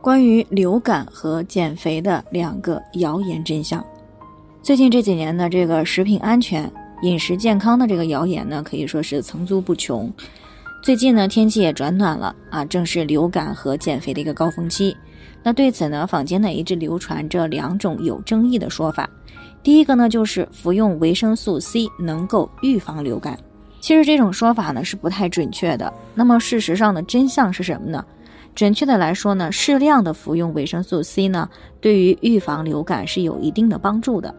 关于流感和减肥的两个谣言真相，最近这几年呢，这个食品安全、饮食健康的这个谣言呢，可以说是层出不穷。最近呢，天气也转暖了啊，正是流感和减肥的一个高峰期。那对此呢，坊间呢一直流传着两种有争议的说法。第一个呢，就是服用维生素 C 能够预防流感。其实这种说法呢是不太准确的。那么事实上的真相是什么呢？准确的来说呢，适量的服用维生素 C 呢，对于预防流感是有一定的帮助的。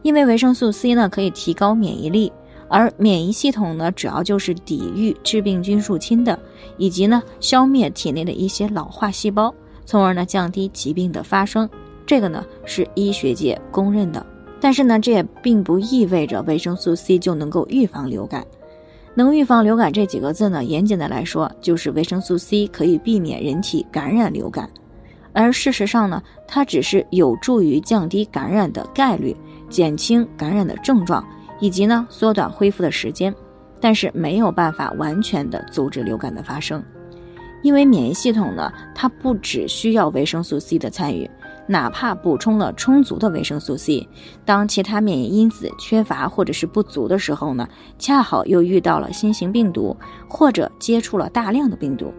因为维生素 C 呢可以提高免疫力，而免疫系统呢主要就是抵御致病菌入侵的，以及呢消灭体内的一些老化细胞，从而呢降低疾病的发生。这个呢是医学界公认的。但是呢，这也并不意味着维生素 C 就能够预防流感。能预防流感这几个字呢？严谨的来说，就是维生素 C 可以避免人体感染流感，而事实上呢，它只是有助于降低感染的概率，减轻感染的症状，以及呢缩短恢复的时间，但是没有办法完全的阻止流感的发生，因为免疫系统呢，它不只需要维生素 C 的参与。哪怕补充了充足的维生素 C，当其他免疫因子缺乏或者是不足的时候呢，恰好又遇到了新型病毒或者接触了大量的病毒，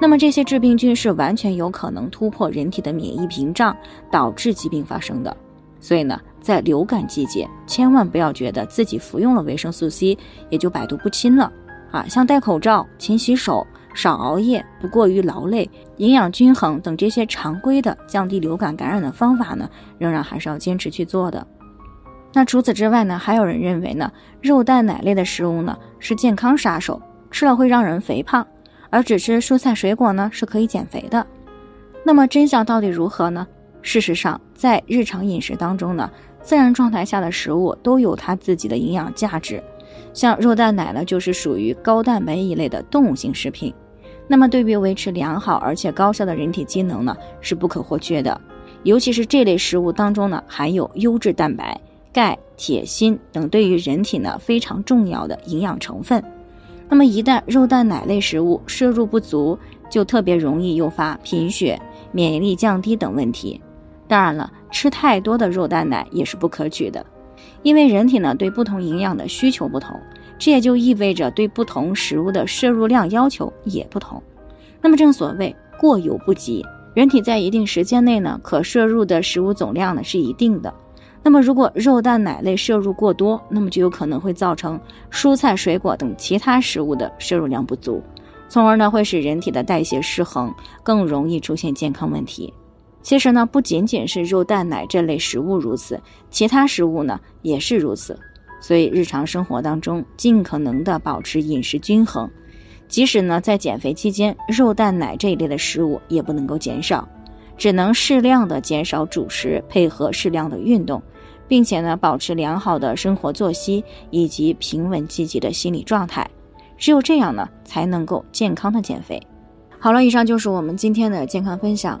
那么这些致病菌是完全有可能突破人体的免疫屏障，导致疾病发生的。所以呢，在流感季节，千万不要觉得自己服用了维生素 C 也就百毒不侵了啊！像戴口罩、勤洗手。少熬夜，不过于劳累，营养均衡等这些常规的降低流感感染的方法呢，仍然还是要坚持去做的。那除此之外呢，还有人认为呢，肉蛋奶类的食物呢是健康杀手，吃了会让人肥胖，而只吃蔬菜水果呢是可以减肥的。那么真相到底如何呢？事实上，在日常饮食当中呢，自然状态下的食物都有它自己的营养价值，像肉蛋奶呢，就是属于高蛋白一类的动物性食品。那么，对于维持良好而且高效的人体机能呢，是不可或缺的。尤其是这类食物当中呢，含有优质蛋白、钙、铁、锌等对于人体呢非常重要的营养成分。那么，一旦肉蛋奶类食物摄入不足，就特别容易诱发贫血、免疫力降低等问题。当然了，吃太多的肉蛋奶也是不可取的，因为人体呢对不同营养的需求不同。这也就意味着对不同食物的摄入量要求也不同。那么正所谓过犹不及，人体在一定时间内呢，可摄入的食物总量呢是一定的。那么如果肉蛋奶类摄入过多，那么就有可能会造成蔬菜水果等其他食物的摄入量不足，从而呢会使人体的代谢失衡，更容易出现健康问题。其实呢，不仅仅是肉蛋奶这类食物如此，其他食物呢也是如此。所以日常生活当中，尽可能的保持饮食均衡，即使呢在减肥期间，肉蛋奶这一类的食物也不能够减少，只能适量的减少主食，配合适量的运动，并且呢保持良好的生活作息以及平稳积极的心理状态，只有这样呢才能够健康的减肥。好了，以上就是我们今天的健康分享。